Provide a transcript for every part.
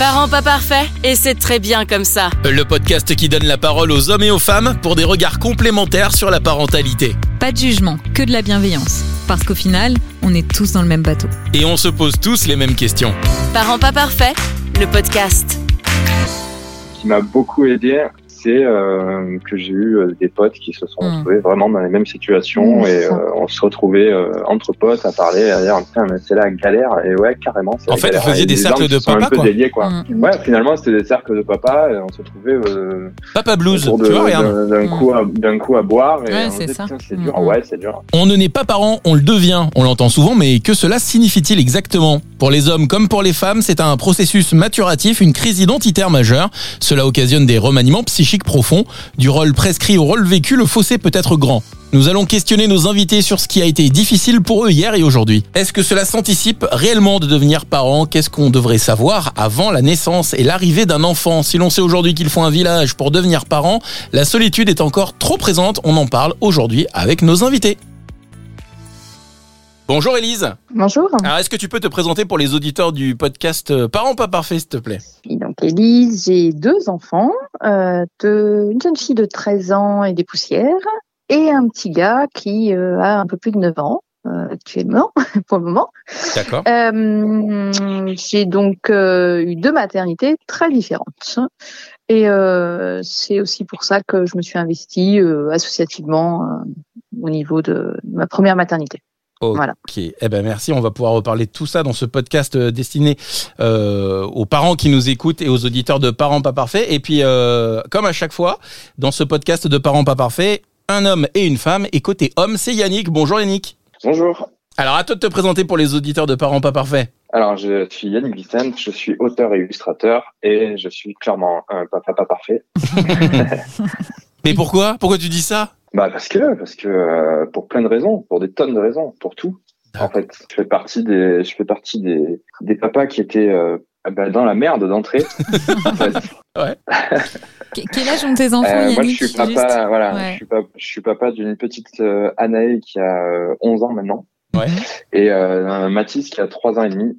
Parents pas parfaits, et c'est très bien comme ça. Le podcast qui donne la parole aux hommes et aux femmes pour des regards complémentaires sur la parentalité. Pas de jugement, que de la bienveillance. Parce qu'au final, on est tous dans le même bateau. Et on se pose tous les mêmes questions. Parents pas parfaits, le podcast. Ce qui m'a beaucoup aidé, c'est euh, que j'ai eu euh, des potes qui se sont Mm. retrouvés vraiment dans les mêmes situations et euh, on se retrouvait euh, entre potes à parler, à dire Putain, mais c'est la galère et ouais carrément. En fait, faisiez Et des les cercles de papa, un peu quoi. déliés, quoi. Mm. Ouais, finalement c'était des cercles de papa et on se trouvait euh, Papa Blues, de- tu vois, regarde. d'un d'un Mm. coup à, d'un coup à boire et Ouais, on c'est c'est dur, ouais c'est dur. On ne naît pas parent, on le devient. On l'entend souvent, mais que cela signifie-t-il exactement? Pour les hommes comme pour les femmes, c'est un processus maturatif, une crise identitaire majeure. Cela occasionne des remaniements psychiques profonds. Du rôle prescrit au rôle vécu, le fossé peut être grand. Nous allons questionner nos invités sur ce qui a été difficile pour eux hier et aujourd'hui. Est-ce que cela s'anticipe réellement de devenir parent Qu'est-ce qu'on devrait savoir avant la naissance et l'arrivée d'un enfant? Si l'on sait aujourd'hui qu'il faut un village pour devenir parent, la solitude est encore trop présente. On en parle aujourd'hui avec nos invités. Bonjour Élise. Bonjour, Alors, est-ce que tu peux te présenter pour les auditeurs du podcast euh, Parents pas parfaits, s'il te plaît? Élise, j'ai deux enfants, euh, de, une jeune fille de 13 ans et des poussières, et un petit gars qui euh, a un peu plus de 9 ans euh, actuellement, pour le moment. D'accord. Euh, j'ai donc euh, eu deux maternités très différentes. Et euh, c'est aussi pour ça que je me suis investie euh, associativement euh, au niveau de ma première maternité. Ok. Voilà. Eh ben merci. On va pouvoir reparler de tout ça dans ce podcast euh, destiné euh, aux parents qui nous écoutent et aux auditeurs de Parents pas parfaits. Et puis, euh, comme à chaque fois, dans ce podcast de Parents pas parfaits, un homme et une femme. Et côté homme, c'est Yannick. Bonjour Yannick. Bonjour. Alors à toi de te présenter pour les auditeurs de Parents pas parfaits. Alors je suis Yannick Vicente, je suis auteur et illustrateur et je suis clairement un papa pas parfait. Mais pourquoi? Pourquoi tu dis ça? Bah parce que parce que euh, pour plein de raisons, pour des tonnes de raisons, pour tout. En fait, je fais partie des je fais partie des des papas qui étaient euh, bah, dans la merde d'entrée. en fait. Que- Quel âge ont tes enfants, Euh, moi je suis papa juste? voilà, Ouais. je suis pas je suis papa d'une petite euh, Anaël qui a euh, 11 ans maintenant Ouais. et euh, Mathis qui a 3 ans et demi,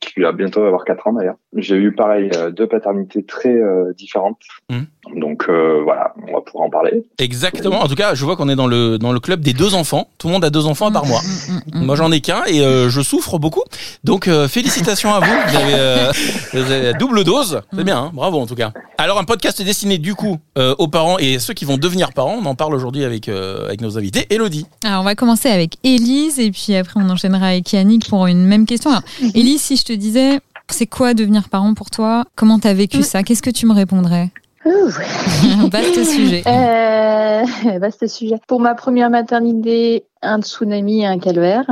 qui va bientôt avoir 4 ans d'ailleurs. J'ai eu pareil euh, deux paternités très euh, différentes. Mhm. Donc euh, voilà, on va pouvoir en parler. Exactement. En tout cas, je vois qu'on est dans le dans le club des deux enfants. Tout le monde a deux enfants à part moi. Mm, mm, mm. Moi, j'en ai qu'un et euh, je souffre beaucoup. Donc, euh, félicitations à vous. Vous avez, euh, vous avez la double dose. C'est bien, hein bravo en tout cas. Alors, un podcast destiné du coup euh, aux parents et ceux qui vont devenir parents. On en parle aujourd'hui avec euh, avec nos invités. Elodie. Alors, on va commencer avec Élise et puis après, on enchaînera avec Yannick pour une même question. Alors, Élise, si je te disais, c'est quoi devenir parent pour toi? Comment t'as vécu Mm. ça? Qu'est-ce que tu me répondrais? Vaste sujet. Euh, vaste sujet. Pour ma première maternité, un tsunami et un calvaire.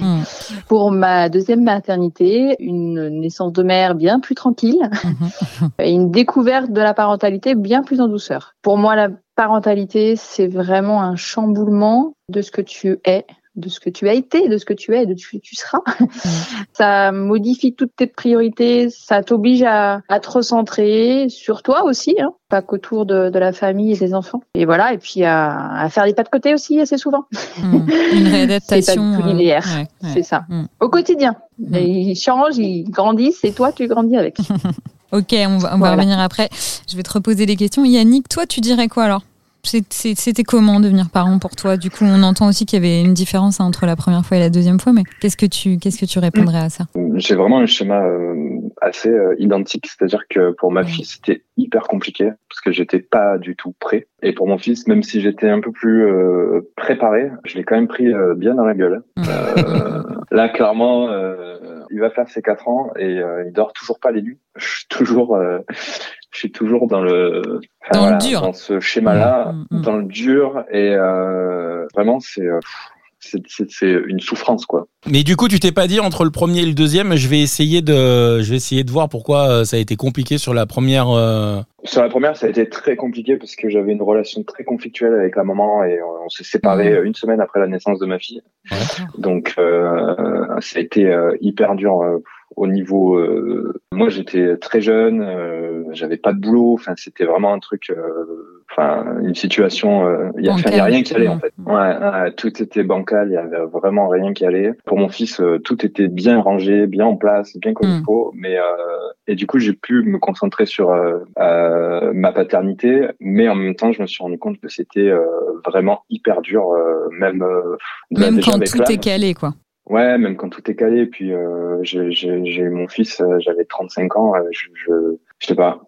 Mm. Pour ma deuxième maternité, une naissance de mère bien plus tranquille Mhm. et une découverte de la parentalité bien plus en douceur. Pour moi, la parentalité, c'est vraiment un chamboulement de ce que tu es, de ce que tu as été, de ce que tu es, de ce que tu seras. Ça modifie toutes tes priorités, ça t'oblige à, à te recentrer sur toi aussi, hein, pas qu'autour de, de la famille et des enfants. Et voilà, et puis à, à faire des pas de côté aussi assez souvent. Mm. Une réadaptation. C'est euh, linéaire. ouais, ouais. C'est ça. Mm. Au quotidien. Mm. Ils changent, ils grandissent et toi, tu grandis avec. Ok, on va, on va Voilà. revenir après. Je vais te reposer les questions. Yannick, toi, tu dirais quoi alors? C'était comment devenir parent pour toi? Du coup, on entend aussi qu'il y avait une différence entre la première fois et la deuxième fois, mais qu'est-ce que tu, qu'est-ce que tu répondrais à ça? J'ai vraiment un schéma euh, assez euh, identique, c'est-à-dire que pour ma fille c'était hyper compliqué parce que j'étais pas du tout prêt. Et pour mon fils, même si j'étais un peu plus euh, préparé, je l'ai quand même pris bien dans la gueule. Euh, là, clairement, euh, il va faire ses quatre ans et euh, il dort toujours pas les nuits. Je suis toujours, euh, je suis toujours dans le, enfin, Dans le dur. dans ce schéma-là, Mm, mm, mm. dans le dur et euh, vraiment c'est, euh, c'est, c'est, une souffrance quoi. Mais du coup, tu t'es pas dit entre le premier et le deuxième, je vais essayer de, je vais essayer de voir pourquoi euh, ça a été compliqué sur la première. euh, Sur la première, ça a été très compliqué parce que j'avais une relation très conflictuelle avec la maman et on, s'est séparés une semaine après la naissance de ma fille. Donc euh, ça a été hyper dur au niveau. euh, moi, j'étais très jeune, euh, j'avais pas de boulot. Enfin, c'était vraiment un truc. euh, enfin une situation euh, il y, a, y a rien qui allait en fait ouais, tout était bancal il y avait vraiment rien qui allait pour mon fils euh, tout était bien rangé bien en place bien comme il faut mais euh, et du coup j'ai pu me concentrer sur ma paternité mais en même temps je me suis rendu compte que c'était vraiment hyper dur même même quand tout est calé quoi Ouais, même quand tout est calé. Puis euh, j'ai mon fils, j'avais 35 ans. Je, je, je sais pas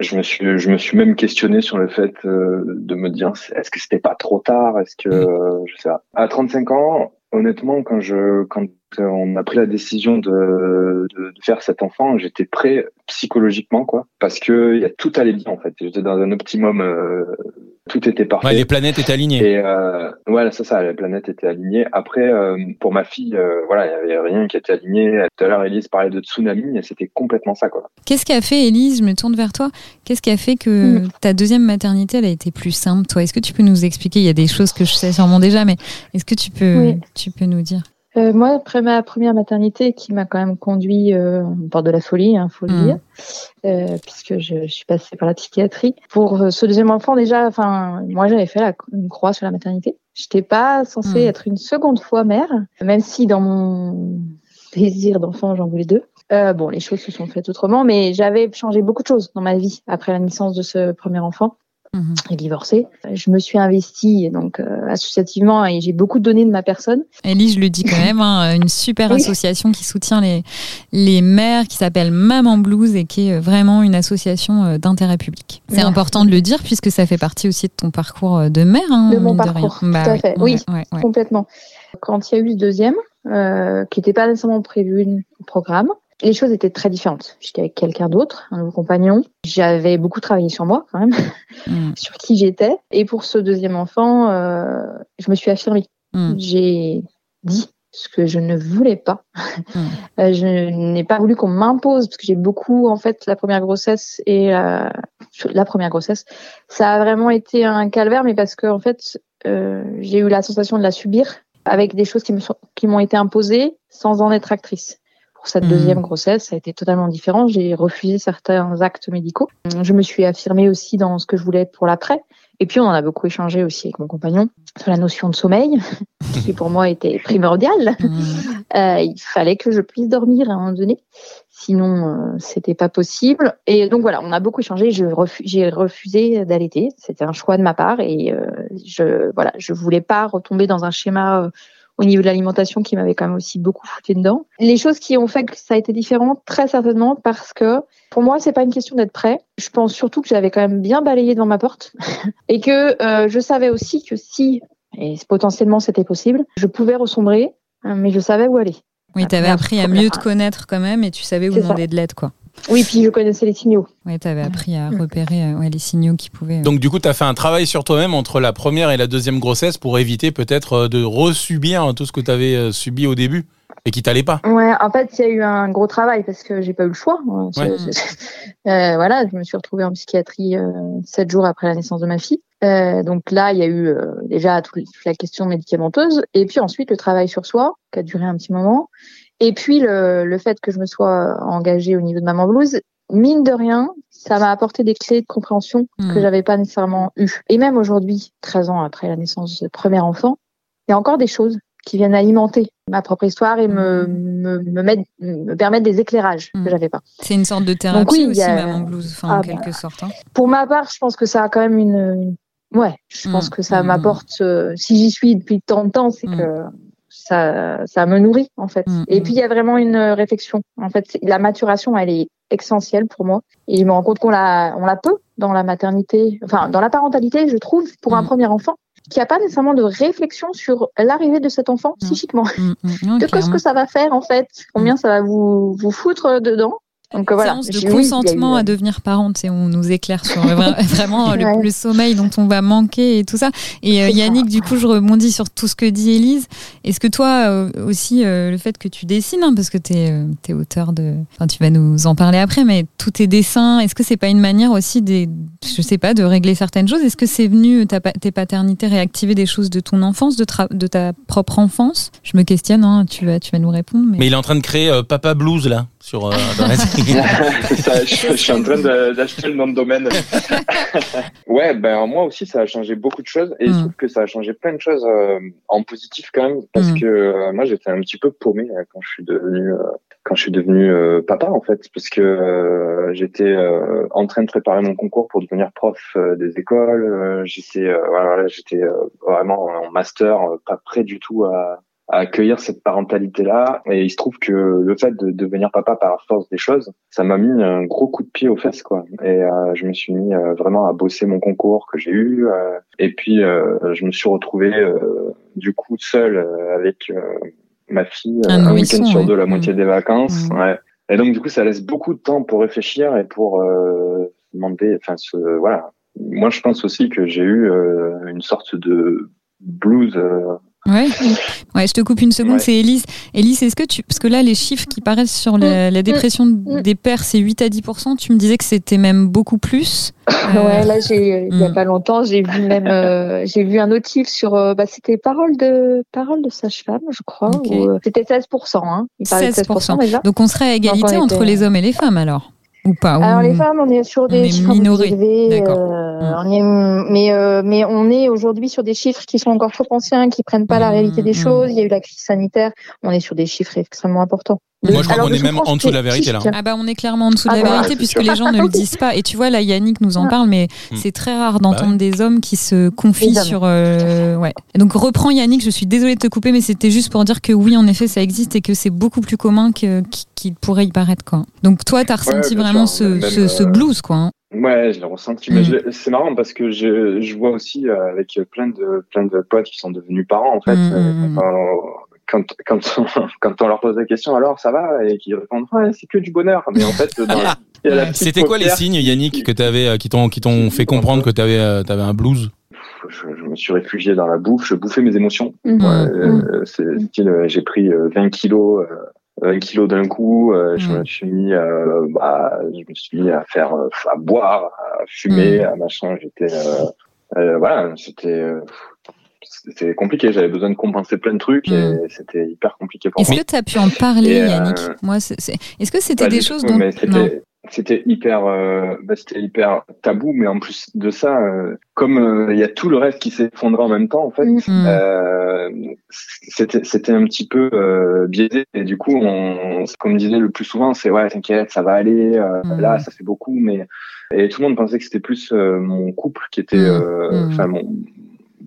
je me suis je me suis même questionné sur le fait euh, de me dire est-ce que c'était pas trop tard? Est-ce que euh, je sais pas à 35 ans honnêtement quand je quand on a pris la décision de, de, de faire cet enfant j'étais prêt psychologiquement quoi parce que y a, tout allait bien en fait j'étais dans un optimum euh, tout était parfait. Ouais, les planètes étaient alignées. Et euh, voilà, c'est ça, les planètes étaient alignées. Après, euh, pour ma fille, euh, voilà, il y avait rien qui était aligné. Tout à l'heure, Elise parlait de tsunami, et c'était complètement ça, quoi. Qu'est-ce qui a fait, Elise Je me tourne vers toi. Qu'est-ce qui a fait que mm. ta deuxième maternité, elle a été plus simple, toi Est-ce que tu peux nous expliquer? Il y a des choses que je sais sûrement déjà, mais est-ce que tu peux, tu peux nous dire? Euh, moi, après ma première maternité, qui m'a quand même conduit euh, bord de la folie, hein, faut le mm. dire, euh, puisque je, je, suis passée par la psychiatrie. Pour euh, ce deuxième enfant, déjà, enfin, moi, j'avais fait la, une croix sur la maternité. J'étais pas censée mm. être une seconde fois mère, même si dans mon désir d'enfant, j'en voulais deux. Euh, bon, les choses se sont faites autrement, mais j'avais changé beaucoup de choses dans ma vie après la naissance de ce premier enfant. Mhm. et divorcée. Je me suis investie donc euh, associativement et j'ai beaucoup donné de ma personne. Ellie, je le dis quand même, hein, une super association qui soutient les, les mères, qui s'appelle Maman Blues et qui est vraiment une association euh, d'intérêt public. C'est important de le dire puisque ça fait partie aussi de ton parcours euh, de mère. Hein, de mon parcours, tout à bah fait. Oui, complètement. Quand il y a eu le deuxième, qui n'était pas nécessairement prévu au programme, les choses étaient très différentes. J'étais avec quelqu'un d'autre, un nouveau compagnon. J'avais beaucoup travaillé sur moi quand même, mm. sur qui j'étais. Et pour ce deuxième enfant, euh, je me suis affirmée. Mm. J'ai dit ce que je ne voulais pas. Mm. Euh, je n'ai pas voulu qu'on m'impose parce que j'ai beaucoup en fait la première grossesse et euh, la première grossesse, ça a vraiment été un calvaire, mais parce que en fait j'ai eu la sensation de la subir avec des choses qui me sont qui m'ont été imposées sans en être actrice pour cette deuxième hmm. grossesse, ça a été totalement différent. J'ai refusé certains actes médicaux. Je me suis affirmée aussi dans ce que je voulais pour l'après. Et puis, on en a beaucoup échangé aussi avec mon compagnon sur la notion de sommeil, qui pour moi était primordiale. Hmm. Euh, il fallait que je puisse dormir à un moment donné. Sinon, euh, c'était pas possible. Et donc voilà, on a beaucoup échangé. J'ai refusé d'allaiter. C'était un choix de ma part. Et euh, je voilà, je voulais pas retomber dans un schéma euh, au niveau de l'alimentation qui m'avait quand même aussi beaucoup foutu dedans. Les choses qui ont fait que ça a été différent, très certainement parce que pour moi, c'est pas une question d'être prêt. Je pense surtout que j'avais quand même bien balayé devant ma porte et que euh, je savais aussi que si, et potentiellement c'était possible, je pouvais ressombrer, mais je savais où aller. Oui, tu avais appris à mieux te connaître quand même et tu savais où demander de l'aide, quoi. Oui, puis je connaissais les signaux. Oui, tu avais appris à repérer euh, ouais, les signaux qui pouvaient. Euh, Donc, du coup, tu as fait un travail sur toi-même entre la première et la deuxième grossesse pour éviter peut-être euh, de resubir tout ce que tu avais subi au début et qui t'allait pas. Ouais, en fait, il y a eu un gros travail parce que j'ai pas eu le choix. voilà, je me suis retrouvée en psychiatrie sept jours après la naissance de ma fille. donc là, il y a eu déjà toute la question médicamenteuse et puis ensuite le travail sur soi qui a duré un petit moment. Et puis le, le, fait que je me sois engagée au niveau de Maman Blues, mine de rien, ça m'a apporté des clés de compréhension que hmm. j'avais pas nécessairement eues. Et même aujourd'hui, 13 ans après la naissance de premier enfant, il y a encore des choses qui viennent alimenter ma propre histoire et me, hmm. me, me, mettre, me permettre des éclairages que hmm. j'avais pas. C'est une sorte de thérapie aussi, Maman Blues, enfin, en ah quelque bah, sorte. Hein. Pour ma part, je pense que ça a quand même une, ouais, je pense que ça m'apporte, euh, si j'y suis depuis tant de temps, c'est que ça, ça me nourrit en fait. Mm, et mm. puis il y a vraiment une réflexion. En fait, la maturation, elle est essentielle pour moi. Et je me rends compte qu'on la, on la peut dans la maternité, enfin dans la parentalité, je trouve, pour un mm. premier enfant, qu'il n'y a pas nécessairement de réflexion sur l'arrivée de cet enfant psychiquement. de ce que ça va faire en fait, combien ça va vous, vous foutre dedans? Donc euh, voilà. Séance de consentement à devenir parent, et on nous éclaire sur vraiment le, sommeil dont on va manquer et tout ça. Et euh, Yannick, du coup, je rebondis sur tout ce que dit Élise. Est-ce que toi euh, aussi, le fait que tu dessines, hein, parce que tu es, auteur de... Enfin, tu vas nous en parler après, mais tous tes dessins, est-ce que c'est pas une manière aussi, des, je sais pas, de régler certaines choses? Est-ce que c'est venu, ta, tes paternités, réactiver des choses de ton enfance, de, de ta propre enfance? Je me questionne, hein, tu, vas, tu vas nous répondre. Mais... mais il est en train de créer Papa Blues, là sur, euh, ça, je, suis en train d'acheter le nom de domaine. ouais, ben moi aussi, ça a changé beaucoup de choses et je mm. trouve que ça a changé plein de choses euh, en positif quand même parce mm. que euh, moi j'étais un petit peu paumé euh, quand je suis devenu quand je suis devenu papa en fait parce que j'étais en train de préparer mon concours pour devenir prof des écoles. j'étais voilà, j'étais vraiment en master, pas prêt du tout à à accueillir cette parentalité-là. Et il se trouve que le fait de, devenir papa par force des choses, ça m'a mis un gros coup de pied aux fesses, quoi. Et euh, je me suis mis euh, vraiment à bosser mon concours que j'ai eu. Euh, et puis, je me suis retrouvé du coup seul avec ma fille un, week-end sur deux, la moitié mmh. des vacances. Mmh. Ouais. Et donc, du coup, ça laisse beaucoup de temps pour réfléchir et pour demander, enfin, ce, voilà. Moi, je pense aussi que j'ai eu une sorte de blues Ouais. ouais, je te coupe une seconde, c'est Elise. Elise, est-ce que tu. Parce que là, les chiffres qui paraissent sur la, mm. dépression mm. des pères, c'est 8 à 10 Tu me disais que c'était même beaucoup plus. Ouais, là, j'ai, il n'y a mm. pas longtemps, j'ai vu même. Euh, j'ai vu un autre chiffre sur. Euh, bah, c'était parole de, parole de sage-femme, je crois. Euh, c'était 16 hein. Il 16, 16 déjà. Donc on serait à égalité entre les hommes et les femmes alors ou pas Alors les femmes, on est sur des chiffres élevés. Euh, mmh. mais euh, mais on est aujourd'hui sur des chiffres qui sont encore trop anciens, qui prennent pas la réalité des mmh. choses. Il y a eu la crise sanitaire. On est sur des chiffres extrêmement importants. Moi, je crois qu'on est même en dessous de la vérité là. Ah bah on est clairement en dessous de la ah, vérité puisque les gens ne le disent pas. Et tu vois là, Yannick nous en ah. parle, mais hmm. c'est très rare d'entendre bah des hommes qui se confient sur. Euh, ouais. Donc reprends Yannick. Je suis désolée de te couper, mais c'était juste pour dire que oui, en effet, ça existe et que c'est beaucoup plus commun qu'il pourrait y paraître quoi. Donc toi, t'as ressenti vraiment ce, ce, euh, blues quoi. Hein. Ouais, je l'ai ressenti. Mais hmm. c'est marrant parce que je, je vois aussi euh, avec plein de plein de potes qui sont devenus parents en fait. Hmm, quand, quand, on, quand on leur pose la question, alors ça va? Et qu'ils répondent, ouais, c'est que du bonheur. Mais en fait, c'était quoi les signes, Yannick, que avais, euh, qui t'ont, qui t'ont fait comprendre que tu avais, euh, avais un blues? Je, je, me suis réfugié dans la bouffe, je bouffais mes émotions. Mhm. Mhm. Euh, j'ai pris 20 kilos, 20 kilos d'un coup. Je mhm. me suis mis, bah, je me suis mis à faire, à boire, à fumer, à machin. J'étais, voilà, c'était c'était compliqué. J'avais besoin de compenser plein de trucs et mm. c'était hyper compliqué pour moi. Est-ce que tu as pu en parler, euh, Yannick Moi, est-ce que c'était des choses dont c'était hyper, euh, bah, c'était hyper tabou, mais en plus de ça, euh, comme il y a tout le reste qui s'effondrait en même temps, en fait, mm. c'était c'était un petit peu biaisé. Et du coup, on, comme disait le plus souvent, c'est ouais, t'inquiète, ça va aller. Mm. Là, ça fait beaucoup, mais et tout le monde pensait que c'était plus mon couple qui était, enfin mon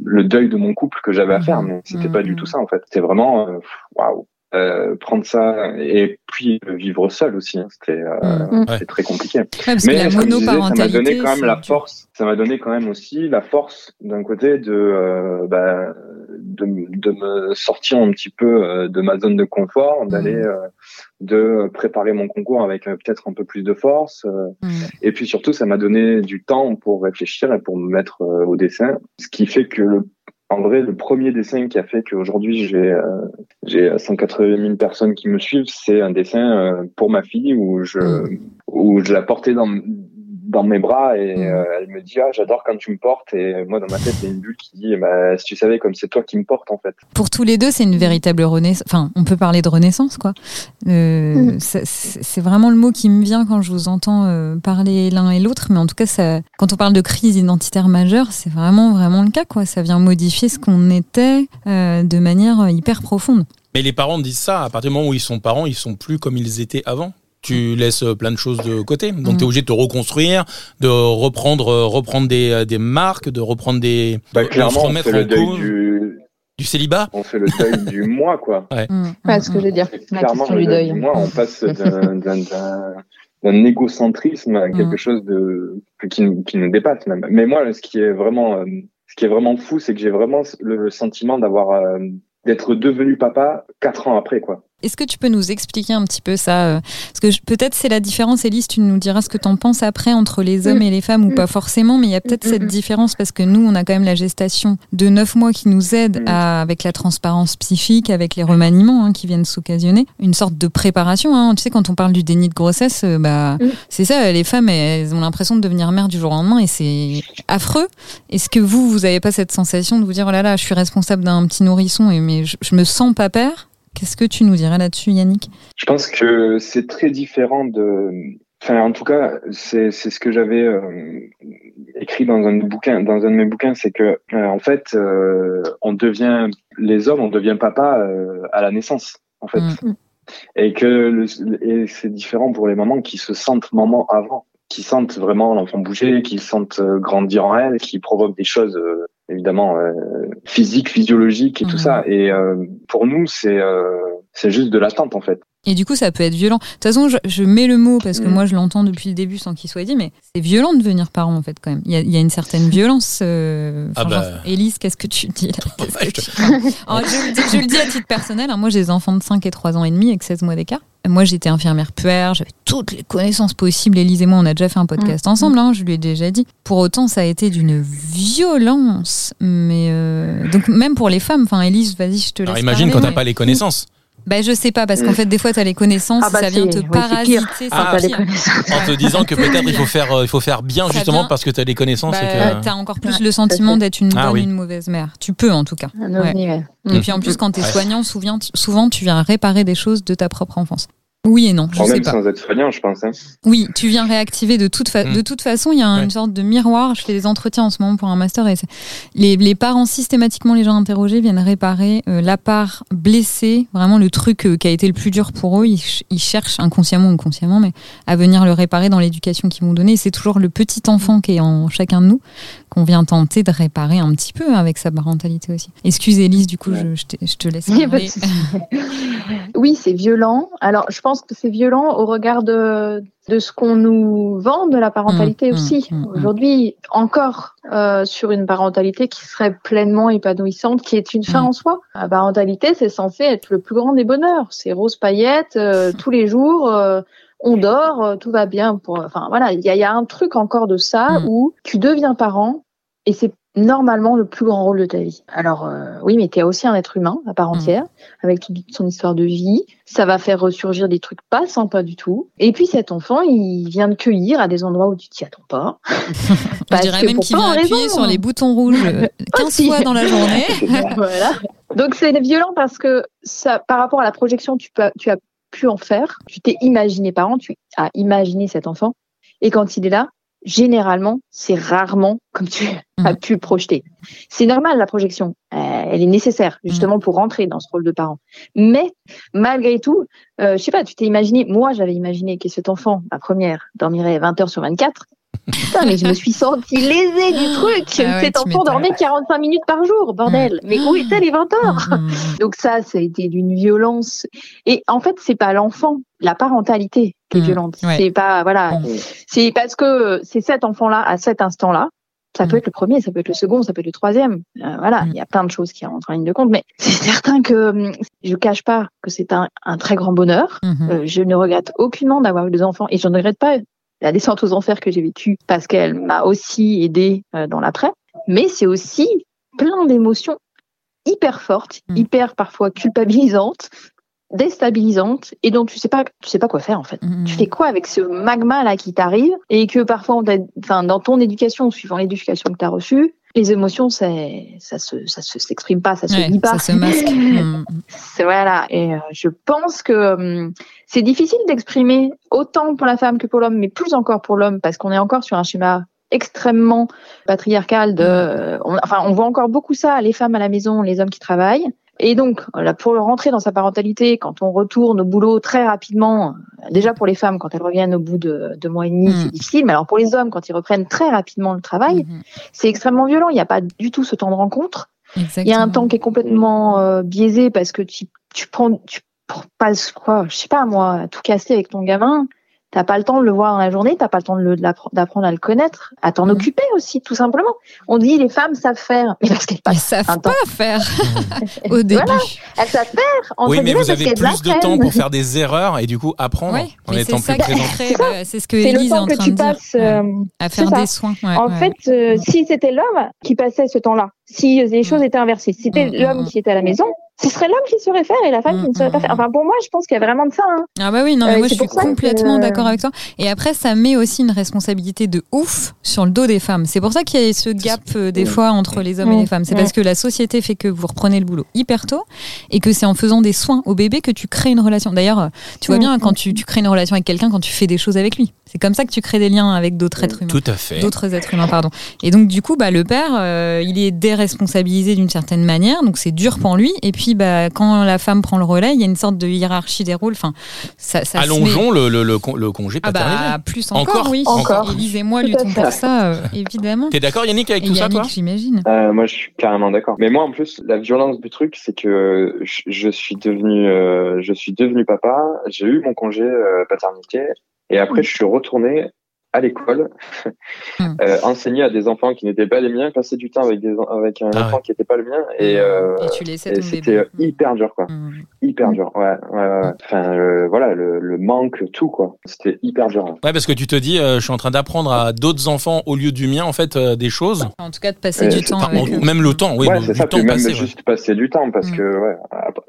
le deuil de mon couple que j'avais à faire, mais c'était pas du tout ça en fait. C'était vraiment euh, waouh. Euh, prendre ça et puis vivre seul aussi, hein. c'était euh, très compliqué. mais ça m'a donné quand même la force. Ça m'a donné quand même aussi la force d'un côté de, euh, bah, de, de me sortir un petit peu euh, de ma zone de confort, d'aller de préparer mon concours avec peut-être un peu plus de force. Et puis surtout, ça m'a donné du temps pour réfléchir et pour me mettre au dessin, ce qui fait que le en vrai, le premier dessin qui a fait qu'aujourd'hui j'ai euh, j'ai 180 000 personnes qui me suivent, c'est un dessin euh, pour ma fille où je mmh. où je la portais dans dans mes bras et mm. euh, elle me dit ah j'adore quand tu me portes et moi dans ma tête il y a une bulle qui dit bah, si tu savais comme c'est toi qui me portes en fait. Pour tous les deux c'est une véritable renaissance. Enfin on peut parler de renaissance quoi. Euh, mm. C'est vraiment le mot qui me vient quand je vous entends euh, parler l'un et l'autre mais en tout cas ça, quand on parle de crise identitaire majeure c'est vraiment vraiment le cas quoi. Ça vient modifier ce qu'on était de manière hyper profonde. Mais les parents disent ça à partir du moment où ils sont parents ils sont plus comme ils étaient avant tu laisses plein de choses de côté. Donc mm. tu es obligé de te reconstruire, de reprendre, reprendre des, des marques, de reprendre des. Bah, clairement, on fait le deuil du... du célibat. On fait le deuil du moi, quoi. Ouais. Mm. ce que je veux dire. Clairement, le deuil du moi, on passe d'un égocentrisme à quelque mm. chose de qui, qui nous dépasse même. Mais moi, ce qui est vraiment, ce qui est vraiment fou, c'est que j'ai vraiment le sentiment d'avoir euh, d'être devenu papa quatre ans après, quoi. Est-ce que tu peux nous expliquer un petit peu ça euh, Parce que peut-être c'est la différence, Elise, tu nous diras ce que tu en penses après entre les hommes et les femmes ou pas forcément, mais il y a peut-être cette différence parce que nous, on a quand même la gestation de neuf mois qui nous aide à, avec la transparence psychique, avec les remaniements hein, qui viennent s'occasionner, une sorte de préparation. Hein. Tu sais, quand on parle du déni de grossesse, euh, bah, c'est ça, les femmes, elles ont l'impression de devenir mères du jour au lendemain et c'est affreux. Est-ce que vous, vous n'avez pas cette sensation de vous dire, oh là là, je suis responsable d'un petit nourrisson et mais je, je me sens pas père? Qu'est-ce que tu nous dirais là-dessus, Yannick? Je pense que c'est très différent de. Enfin, en tout cas, c'est ce que j'avais euh, écrit dans un bouquin, dans un de mes bouquins, c'est que euh, en fait, euh, on devient les hommes, on devient papa à la naissance, en fait, mm. et que c'est différent pour les mamans qui se sentent maman avant qui sentent vraiment l'enfant bouger, qui sentent grandir en elle, qui provoquent des choses évidemment physiques, physiologiques et tout mm. ça. Et pour nous, c'est c'est juste de l'attente en fait. Et du coup, ça peut être violent. De toute façon, je, mets le mot parce que mm. moi, je l'entends depuis le début sans qu'il soit dit, mais c'est violent de devenir parent, en fait, quand même. Il y a, une certaine violence. Euh, ah bah. Élise, qu'est-ce que tu dis là? Oh, je, le dis, à titre personnel. Hein. moi, j'ai des enfants de 5 et 3 ans et demi avec 16 mois d'écart. Moi, j'étais infirmière puère, j'avais toutes les connaissances possibles. Élise et moi, on a déjà fait un podcast mm. ensemble, hein, je lui ai déjà dit. Pour autant, ça a été d'une violence. Mais euh, donc, même pour les femmes, enfin, Élise, vas-y, je te laisse. Alors, imagine quand t'as pas les connaissances. Ben, je sais pas, parce qu'en mm. fait, des fois, tu as les connaissances, ah bah ça vient te parasiter. Ah, en te disant que peut-être il faut faire, euh, il faut faire bien justement parce que tu as les connaissances. Bah, Tu as encore plus le sentiment d'être une ah bonne ou une mauvaise mère. Tu peux en tout cas. Et puis en plus, quand tu es soignant, souvent tu viens réparer des choses de ta propre enfance. Oui et non. Je même sans être soignant, je pense. Hein. Oui, tu viens réactiver de toute, mm. de toute façon. Il y a une sorte de miroir. Je fais des entretiens en ce moment pour un master et les, les, parents systématiquement, les gens interrogés viennent réparer euh, la part blessée, vraiment le truc euh, qui a été le plus dur pour eux. Ils, ils, cherchent inconsciemment ou consciemment, mais à venir le réparer dans l'éducation qu'ils vont donner. C'est toujours le petit enfant qui est en chacun de nous qu'on vient tenter de réparer un petit peu avec sa parentalité aussi. Excuse Elise, du coup, je, je, te, je, te, laisse. oui, c'est violent. Alors, je pense que c'est violent au regard de, de ce qu'on nous vend de la parentalité mmh, aussi. Mmh, mmh, Aujourd'hui, encore euh, sur une parentalité qui serait pleinement épanouissante, qui est une fin en soi. La parentalité, c'est censé être le plus grand des bonheurs. C'est rose paillette euh, tous les jours. Euh, on dort, tout va bien. Pour, enfin voilà, il y a, y a, un truc encore de ça où tu deviens parent et c'est normalement le plus grand rôle de ta vie. Alors euh, oui, mais tu es aussi un être humain à part mm. entière, avec toute son histoire de vie. Ça va faire ressurgir des trucs pas sympas du tout. Et puis cet enfant, il vient de cueillir à des endroits où tu t'y attends pas. Je dirais même qu'il vient appuyer sur les boutons rouges 15 fois dans la journée. voilà. Donc c'est violent parce que ça, par rapport à la projection, tu, peux, tu as pu en faire. Tu t'es imaginé parent, tu as imaginé cet enfant. Et quand il est là, généralement, c'est rarement comme tu as mm. pu projeter. C'est normal, la projection. Euh, elle est nécessaire, mm. justement, pour rentrer dans ce rôle de parent. Mais, malgré tout, euh, je sais pas, tu t'es imaginé, moi, j'avais imaginé que cet enfant, ma première, dormirait 20 heures sur 24. Putain, mais je me suis sentie lésée du truc. Ah Cet enfant dormait 45 minutes par jour, bordel. Mais où étaient les 20 heures? Donc ça, ça a été d'une violence. Et en fait, c'est pas l'enfant, la parentalité qui est violente. C'est pas, voilà. C'est parce que c'est cet enfant-là, à cet instant-là, ça peut être le premier, ça peut être le second, ça peut être le troisième. Euh, voilà, il y a plein de choses qui rentrent en ligne de compte, mais c'est certain que hum, je cache pas que c'est un, un, très grand bonheur. Euh, je ne regrette aucunement d'avoir eu des enfants et je ne regrette pas la descente aux enfers que j'ai vécue parce qu'elle m'a aussi aidé euh, dans l'après. Mais c'est aussi plein d'émotions hyper fortes, mm. hyper parfois culpabilisantes, déstabilisantes et dont tu sais pas tu sais pas quoi faire en fait. Mm. Tu fais quoi avec ce magma là qui t'arrive et que parfois enfin dans ton éducation suivant l'éducation que tu as reçue, les émotions, c'est, ça se, ça se s'exprime pas, ça se dit pas. Ça se masque. C'est voilà. Et euh, je pense que hum, c'est difficile d'exprimer autant pour la femme que pour l'homme, mais plus encore pour l'homme parce qu'on est encore sur un schéma extrêmement patriarcal de, mm. enfin, on voit encore beaucoup ça, les femmes à la maison, les hommes qui travaillent. Et donc, pour rentrer dans sa parentalité, quand on retourne au boulot très rapidement, déjà pour les femmes, quand elles reviennent au bout de deux mois et demi, c'est mm. difficile. Mais alors pour les hommes, quand ils reprennent très rapidement le travail, mm-hmm. c'est extrêmement violent. Il n'y a pas du tout ce temps de rencontre. Il y a un temps qui est complètement euh, biaisé parce que tu, tu prends, tu passes quoi, je sais pas moi, tout casser avec ton gamin. T'as pas le temps de le voir dans la journée, t'as pas le temps d'apprendre à le connaître, à t'en mhm. occuper aussi, tout simplement. On dit les femmes savent faire, mais parce qu'elles passent Elles savent pas faire au début. Voilà, elles savent faire. oui, mais vous avez plus de temps pour faire des erreurs et du coup apprendre en étant plus présent. C'est ce que Elise est en train de dire. Euh, à faire des soins. en fait, euh, si c'était l'homme qui passait ce temps-là, si les choses étaient inversées, si c'était mm, mm, l'homme mm. qui était à la maison, ce serait l'homme qui saurait faire et la femme qui ne saurait pas faire. Enfin, pour moi, je pense qu'il y a vraiment de ça. Hein. Ah bah oui, non, mais moi je suis complètement d'accord avec toi. Et après, ça met aussi une responsabilité de ouf sur le dos des femmes. C'est pour ça qu'il y a ce gap des fois entre les hommes et les femmes. C'est parce que la société fait que vous reprenez le boulot hyper tôt et que c'est en faisant des soins au bébé que tu crées une relation. D'ailleurs, tu vois bien quand tu, tu crées une relation avec quelqu'un, quand tu fais des choses avec lui. C'est comme ça que tu crées des liens avec d'autres êtres humains. Tout à fait. D'autres êtres humains, pardon. Et donc, du coup, bah, le père, euh, il est déresponsabilisé d'une certaine manière, donc c'est dur pour lui. Et puis, bah, quand la femme prend le relais, il y a une sorte de hiérarchie des rôles. Enfin, ça, ça Allongeons le, le, le, congé paternel. Ah bah, plus encore, oui. Encore. Élise et moi luttons pour ça, euh, évidemment. T'es d'accord, Yannick, avec tout ça, toi? j'imagine. Euh, moi, je suis carrément d'accord. Mais moi, en plus, la violence du truc, c'est que je, suis devenu, euh, je suis devenu papa. J'ai eu mon congé euh, paternité. Et après, je suis retourné à l'école, hmm. euh, enseigner à des enfants qui n'étaient pas les miens, passer du temps avec, des, avec un ah enfant qui n'était pas le mien. Et, hmm. euh, c'était hyper dur, quoi. Hmm. Hyper dur, ouais. ouais, ouais. Enfin, euh, voilà, le, le, manque, tout, quoi. C'était hyper dur. Ouais, parce que tu te dis, euh, je suis en train d'apprendre à d'autres enfants au lieu du mien, en fait, euh, des choses. En tout cas, de passer du temps. Avec même le temps, oui. Ouais, c'est ça, même juste passer du temps, parce que, ouais,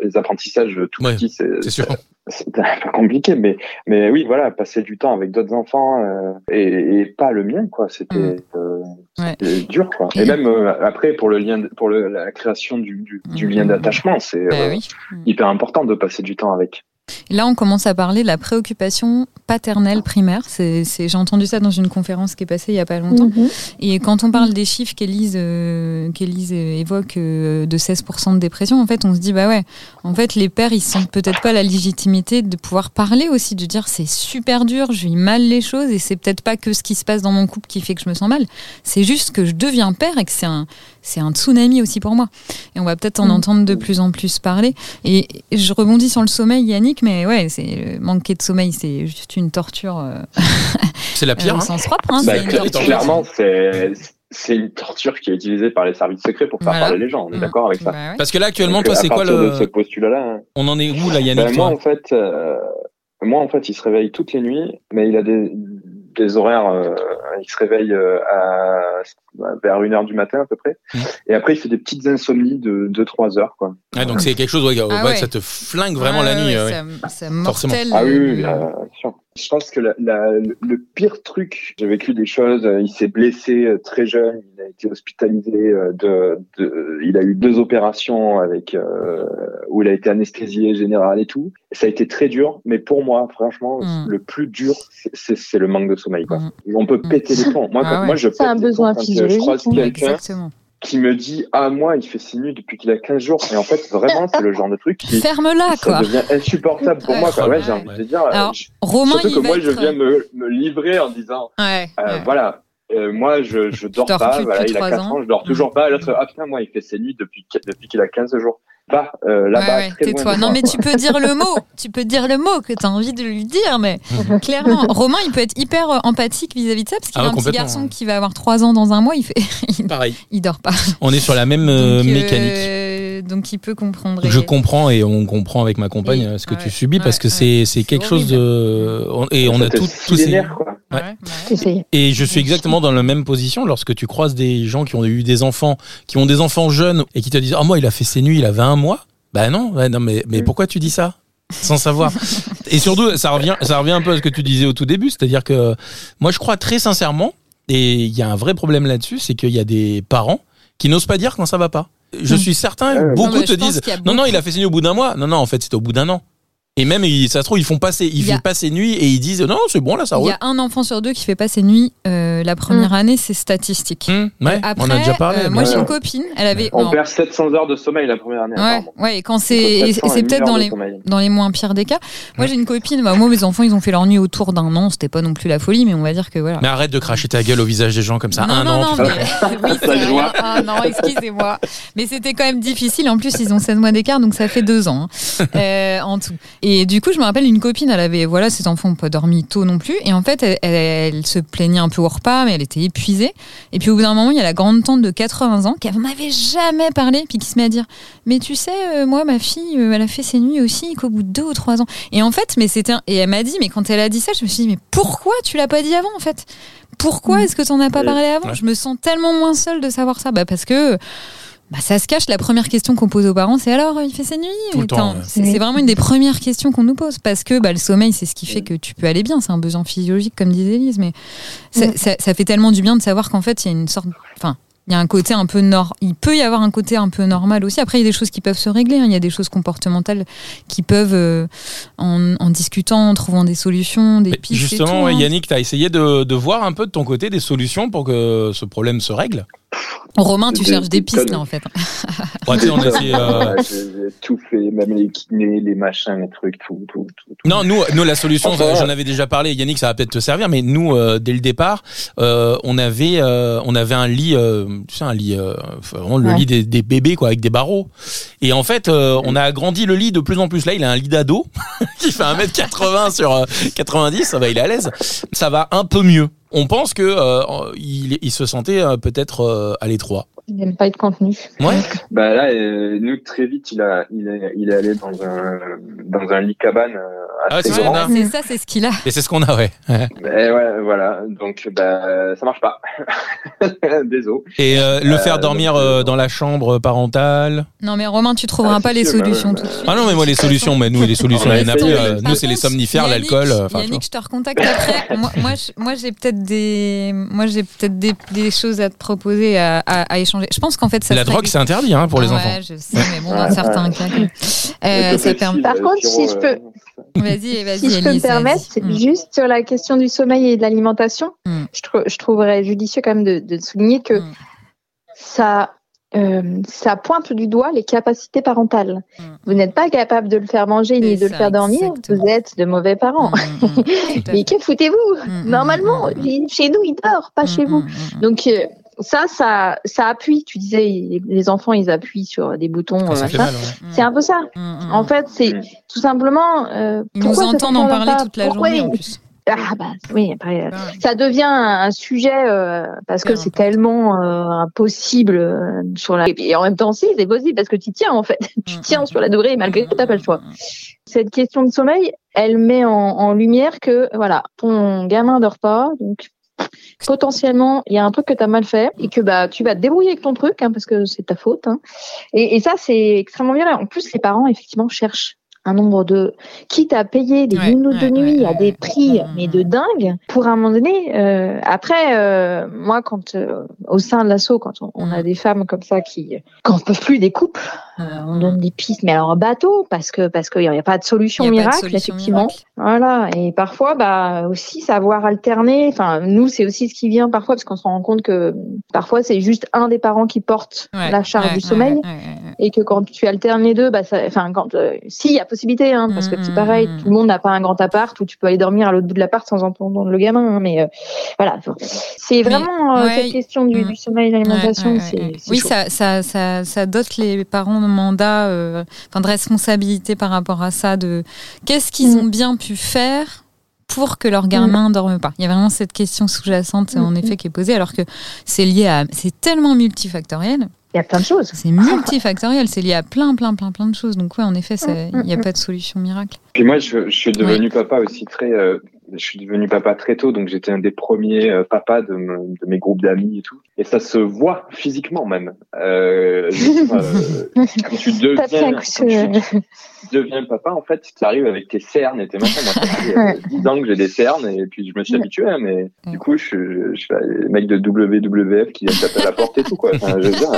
les apprentissages tout petits, c'est c'est un peu compliqué, mais mais oui, voilà, passer du temps avec d'autres enfants euh, et, et, pas le mien, quoi. C'était mm. euh, dur, quoi. Et, même euh, après pour le lien, pour le, la création du, du, du mm. lien d'attachement, c'est bah euh, hyper important de passer du temps avec. Là, on commence à parler de la préoccupation paternelle primaire. C'est, j'ai entendu ça dans une conférence qui est passée il y a pas longtemps. Mhm. Et quand on parle des chiffres qu'Élise, euh, qu'Élise évoque euh, de 16% de dépression, en fait, on se dit bah ouais, en fait, les pères, ils sentent peut-être pas la légitimité de pouvoir parler aussi, de dire c'est super dur, je vis mal les choses et c'est peut-être pas que ce qui se passe dans mon couple qui fait que je me sens mal. C'est juste que je deviens père et que c'est un, c'est un tsunami aussi pour moi. Et on va peut-être en mhm. entendre de plus en plus parler. Et je rebondis sur le sommeil, Yannick, mais ouais, c'est manquer de sommeil, c'est juste une torture. Euh, c'est la pire. Au hein. sens propre. Hein, bah, clairement, c'est c'est une torture qui est utilisée par les services secrets pour faire parler les gens. On est mm. d'accord avec ça. Bah Parce que là, actuellement, toi, c'est quoi le ce postulat-là hein. On en est où là, Yannick ben, Moi, en fait, euh, moi, en fait, il se réveille toutes les nuits, mais il a des des horaires. Euh, il se réveille à vers une heure du matin à peu près. Mmh. Et après, il fait des petites insomnies de 2-3 heures. Quoi. Ah, donc c'est quelque chose, ouais, ah ouais. ça te flingue vraiment la nuit. C'est mortel. Ah oui, oui, bien sûr. Je pense que la, la, le pire truc, j'ai vécu des choses, euh, il s'est blessé euh, très jeune, il a été hospitalisé, euh, de, de il a eu deux opérations avec euh, où il a été anesthésié général et tout. Ça a été très dur, mais pour moi, franchement, mmh. le plus dur, c'est le manque de sommeil. Quoi. Mmh. On peut péter les plombs. Moi, ah moi je pète un besoin physiologique je croise quelqu'un qui me dit ah moi il fait si nuit depuis qu'il a 15 jours et en fait vraiment c'est le genre de truc qui ferme-la quoi ça devient insupportable pour moi quoi. ouais j'ai envie de dire Alors, Romain, surtout que moi je viens me, me livrer en disant ouais, euh, voilà euh, moi je je dors pas voilà il a 4 ans. ans je dors toujours pas. L'autre ah putain moi il fait ses nuits depuis depuis qu'il a 15 jours pas euh, là-bas. tais-toi. Non, mais tu peux dire le mot. Tu peux dire le mot que tu as envie de lui dire, mais clairement, Romain, il peut être hyper euh, empathique vis-à-vis de ça parce qu'il ah a un petit garçon qui va avoir 3 ans dans un mois. Il fait, Pareil. il dort pas. On est sur la même euh, mécanique. Donc il peut comprendre. Je comprends et on comprend avec ma compagne ce que tu subis parce que c'est c'est quelque chose de et on a tout tous ces et je suis exactement dans la même position lorsque tu croises des gens qui ont eu des enfants, qui ont des enfants jeunes et qui te disent Ah, moi, il a fait ses nuits, il avait un mois. Bah non, non mais, mais pourquoi tu dis ça? Sans savoir. Et surtout, ça revient, ça revient un peu à ce que tu disais au tout début, c'est-à-dire que moi, je crois très sincèrement, et il y a un vrai problème là-dessus, c'est qu'il y a des parents qui n'osent pas dire quand ça va pas. Je suis certain, beaucoup te disent, non, non, il a fait signer au bout d'un mois. Non, non, en fait, c'était au bout d'un an. Et même, ça se trouve, ils font passer, ils font pas ses nuits et ils disent non, c'est bon, là, ça roule. Il y a un enfant sur deux qui fait pas ses nuits euh, la première mm. année, c'est statistique. Mm, ouais, Après, on a déjà parlé. Euh, moi, j'ai une copine, elle avait. On perd 700 heures de sommeil la première année. Ouais, ouais, quand c'est, c'est peut-être dans les, dans les moins pires des cas. Moi, j'ai une copine, bah, moi, mes enfants, ils ont fait leur nuit autour d'un an, c'était pas non plus la folie, mais on va dire que voilà. Mais arrête de cracher ta gueule au visage des gens comme ça. Non, un non, an, non, mais... oui, ça Ah non, excusez-moi. Mais c'était quand même difficile. En plus, ils ont 16 mois d'écart, donc ça fait deux ans hein, euh, en tout. Et du coup, je me rappelle une copine, elle avait, voilà, ses enfants n'ont pas dormi tôt non plus. Et en fait, elle, se plaignait un peu au repas, mais elle était épuisée. Et puis au bout d'un moment, il y a la grande tante de 80 ans qui m'avait jamais parlé, puis qui se met à dire Mais tu sais, euh, moi, ma fille, euh, elle a fait ses nuits aussi, qu'au bout de deux ou trois ans. Et en fait, mais c'était. Et elle m'a dit, mais quand elle a dit ça, je me suis dit Mais pourquoi tu l'as pas dit avant, en fait? Pourquoi mm. est-ce que tu n'en as pas parlé avant? Je me sens tellement moins seule de savoir ça. Bah, parce que bah, ça se cache. La première question qu'on pose aux parents, c'est alors, il fait ses nuits C'est vraiment une des premières questions qu'on nous pose parce que bah, le sommeil, c'est ce qui fait que tu peux aller bien. C'est un besoin physiologique, comme disait Elise. Mais ça, ça, fait tellement du bien de savoir qu'en fait, il y a une sorte. Enfin, il y a un côté un peu. Il peut y avoir un côté un peu normal aussi. Après, il y a des choses qui peuvent se régler. Hein. Il y a des choses comportementales qui peuvent, euh, en, en, discutant, en trouvant des solutions, des pistes. Justement, et tout, hein. Yannick, tu as essayé de, de, voir un peu de ton côté des solutions pour que ce problème se règle? Romain, tu cherches des pistes là en fait. on euh, J'ai tout fait, même les kinés, les machins, les trucs, tout, tout, tout. Non, nous, nous la solution, j'en avais déjà parlé. Yannick, ça va peut-être te servir, mais nous, euh, dès le départ, euh, on avait, on avait un lit, tu sais, un lit, vraiment le lit des, des, bébés quoi, avec des barreaux. Et en fait, on a agrandi le lit de plus en plus. Là, il a un lit d'ado qui fait 1m80 sur 90. Ça va, il est à l'aise. Ça va un peu mieux on pense que euh, il, se sentait euh, peut-être euh, à l'étroit. Il n'aime pas être contenu. Ouais. Bah là, nous très vite, il a, il est, il est allé dans un dans un lit cabane ah, c'est ça, c'est ce qu'il a. Et c'est ce qu'on a, ouais. ouais, voilà. Donc, bah, ça marche pas. Désolé. Et le faire dormir dans la chambre parentale? Non, mais Romain, tu trouveras ah, pas les solutions tout de suite. Ah non, mais moi les solutions, mais nous les solutions, il y en a plus. Nous, c'est les somnifères, l'alcool. Yannick, je te recontacte après. moi, moi j'ai peut-être des, moi j'ai peut-être des, des, choses à te proposer à, à, Je pense qu'en fait ça. La drogue c'est interdit hein, pour les ouais, enfants. je sais, mais bon dans certains cas. Euh, ça permet. Par contre, si je peux. Vas-y, vas-y. Si je peux me permettre, mm. juste sur la question du sommeil et de l'alimentation, mm. je, je, trouverais judicieux quand même de, de souligner que mm. ça euh, ça pointe du doigt les capacités parentales. Vous n'êtes pas capable de le faire manger ni de le faire dormir, vous êtes de mauvais parents. Mm, mm, Mais que foutez-vous? Normalement, chez nous, il dort, pas chez vous. Donc euh, ça, ça, ça appuie. Tu disais, les enfants, ils appuient sur des boutons. Ah, c'est un peu ça. En fait, c'est tout simplement. Euh, ils nous entendent en parler toute la journée en plus. Ah bah oui, après, euh, ça devient un sujet euh, parce que c'est tellement euh, impossible euh, sur la. Et en même temps, si c'est possible parce que tu tiens en fait, tu mm, tiens mm, sur la durée malgré que t'as pas le choix. Mm, Cette question de sommeil, elle met en, en lumière que voilà, ton gamin dort pas, donc potentiellement il y a un truc que tu as mal fait et que bah tu vas te débrouiller avec ton truc hein, parce que c'est ta faute. Hein. Et, et, ça c'est extrêmement bien. En plus, les parents effectivement cherchent un nombre de quitte à payer des minutes de nuit à des prix mais de dingue pour un moment donné euh, après euh, moi quand euh, au sein de l'assaut quand on, a mm. des femmes comme ça qui quand on peut plus des couples on donne des pistes mais alors bateau parce que parce qu'il n'y a, pas de solution miracle effectivement. voilà et parfois bah aussi savoir alterner enfin nous c'est aussi ce qui vient parfois parce qu'on se rend compte que parfois c'est juste un des parents qui porte la charge du sommeil et que quand tu alternes les deux bah enfin quand si il y a possibilité, hein, parce que c'est pareil, mmh, mmh, tout le monde n'a pas un grand appart où tu peux aller dormir à l'autre bout de l'appart sans entendre le gamin. Hein, mais euh, voilà, c'est vraiment euh, cette question du, sommeil et de l'alimentation. oui, ça, ça, ça, ça, dote les parents de mandat, euh, enfin de responsabilité par rapport à ça, de qu'est-ce qu'ils ont bien pu faire pour que leur gamin ne dorme pas. Il y a vraiment cette question sous-jacente, en effet, qui est posée, alors que c'est lié à, c'est tellement multifactoriel. Il y a plein de choses. C'est multifactoriel, c'est lié à plein, plein, plein, plein de choses. Donc, ouais, en effet, il n'y a pas de solution miracle. Puis moi, je, je suis devenu papa aussi très. Euh, je suis devenu papa très tôt, donc j'étais un des premiers euh, papas de, de, mes groupes d'amis et tout. Et ça se voit physiquement même. Euh, euh quand tu deviens, quand tu deviens papa, en fait, tu arrives avec tes cernes et tes machins. Moi, ça fait 10 ans que j'ai des cernes et puis je me suis habitué, hein, mais du coup, je, je, suis le mec de WWF qui vient taper à la porte et tout, quoi. Enfin, je veux dire,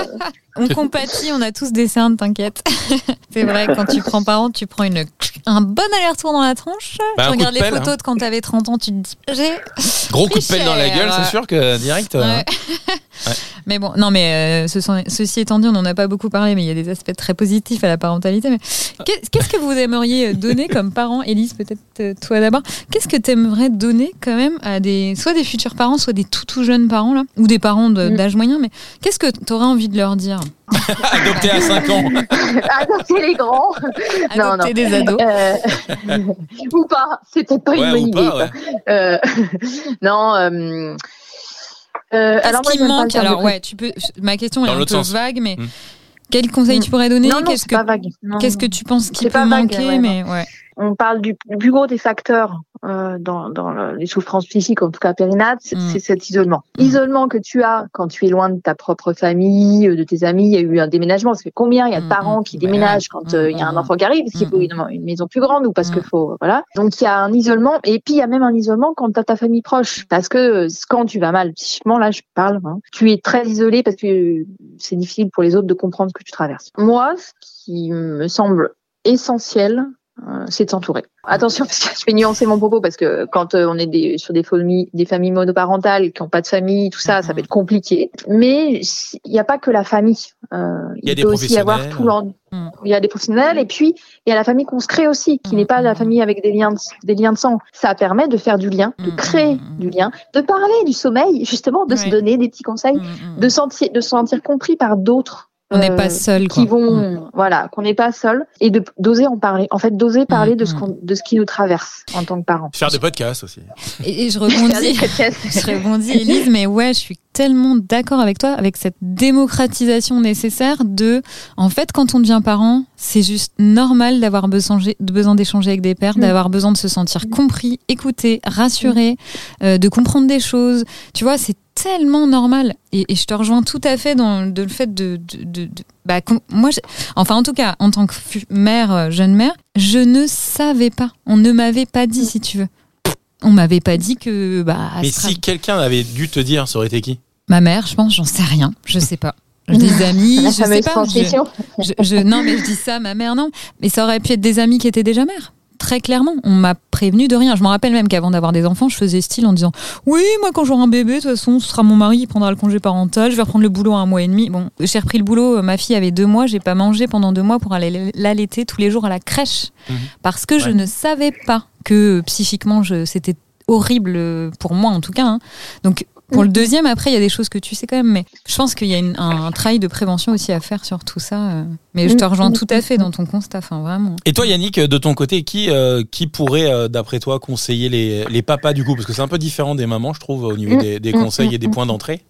on compatit, on a tous des cernes, t'inquiète. c'est vrai, quand tu prends parent, tu prends une, un bon aller-retour dans la tronche. Bah, tu regardes les pelle, photos hein. de quand t'avais 30 ans, tu te dis, j'ai. Gros coup de pelle dans la gueule, c'est sûr que direct. Euh. Ouais. Mais bon, non, mais euh, ce sont, ceci étant dit, on n'en a pas beaucoup parlé, mais il y a des aspects très positifs à la parentalité. Mais qu'est-ce que vous aimeriez donner comme parent, Élise, peut-être euh, toi d'abord Qu'est-ce que tu aimerais donner quand même à des, soit des futurs parents, soit des tout tout jeunes parents là, ou des parents mm. d'âge moyen, mais qu'est-ce que tu aurais envie de leur dire? Adopter à 5 ans. Adopter les grands. Adopter non, non. des ados. Euh, ou pas, c'était pas une bonne idée. Ouais. Euh, non. Euh, euh, alors moi, manque Alors ouais, tu peux. Ma question est un peu vague, mais hmm. quel conseil tu pourrais donner? Qu'est-ce que pas vague. Qu'est-ce que tu penses qu'il peut manquer, mais ouais. On parle du, plus gros des facteurs euh, dans, dans les souffrances psychiques, en tout cas périnates, c'est mm. cet isolement. Mm. Isolement que tu as quand tu es loin de ta propre famille, euh, de tes amis. Il y a eu un déménagement. Ça fait combien il y a de mm, parents qui déménagent quand euh, il y a un enfant qui arrive? parce qu'il faut une, une, maison plus grande ou parce qu'il faut voilà. Donc il y a un isolement et puis il y a même un isolement quand tu as ta famille proche parce que quand tu vas mal psychiquement, là je parle, hein, tu es très isolé parce que c'est difficile pour les autres de comprendre ce que tu traverses. Moi, ce qui me semble essentiel, euh, c'est de s'entourer. Attention, parce que je vais nuancer mon propos, parce que quand euh, on est des, sur des familles, des familles monoparentales qui n'ont pas de famille, tout ça, ça peut être compliqué. Mais il n'y a pas que la famille. Euh, il, il peut aussi y avoir tout mm. Il y a des professionnels, et puis il y a la famille qu'on se crée aussi, qui n'est pas la famille avec des liens, de, des liens de sang. Ça permet de faire du lien, de créer du lien, de parler du sommeil, justement, de se donner des petits conseils, de sentir, de se sentir compris par d'autres on n'est pas euh, seul. Qui vont, mm. voilà, qu'on n'est pas seul et de d'oser en parler. En fait, d'oser parler de ce mm, mm. qu'on, de ce qui nous traverse en tant que parents. Faire des podcasts aussi. Et, je rebondis, je rebondis, Elise, mais ouais, je suis tellement d'accord avec toi, avec cette démocratisation nécessaire de, en fait, quand on devient parent, c'est juste normal d'avoir besoin, besoin d'échanger avec des pères, d'avoir besoin de se sentir compris, écouté, rassuré, euh, de comprendre des choses. Tu vois, c'est tellement normal. Et, je te rejoins tout à fait dans le fait de. de, bah, moi, enfin, en tout cas, en tant que mère, euh, jeune mère, je ne savais pas. On ne m'avait pas dit, si tu veux. On m'avait pas dit que. Bah, Mais si quelqu'un avait dû te dire, ça aurait été qui? Ma mère, je pense, j'en sais rien. Je sais pas. Des amis, je sais pas. Je, non, mais je dis ça, ma mère, non. Mais ça aurait pu être des amis qui étaient déjà mères très clairement. On m'a prévenu de rien. Je me rappelle même qu'avant d'avoir des enfants, je faisais style en disant Oui, moi, quand j'aurai un bébé, de toute façon, ce sera mon mari qui prendra le congé parental. Je vais reprendre le boulot un mois et demi. Bon, j'ai repris le boulot. Ma fille avait deux mois. J'ai pas mangé pendant deux mois pour aller l'allaiter tous les jours à la crèche mhm. parce que je ne savais pas que psychiquement, c'était horrible pour moi en tout cas. Hein. Donc pour le deuxième, après, il y a des choses que tu sais quand même, mais je pense qu'il y a un, travail de prévention aussi à faire sur tout ça. Euh. Mais je te rejoins tout à fait dans ton constat, enfin, vraiment. Et toi, Yannick, de ton côté, qui, euh, qui pourrait, euh, d'après toi, conseiller les, les papas du coup? Parce que c'est un peu différent des mamans, je trouve, au niveau mm. des, des conseils et des points d'entrée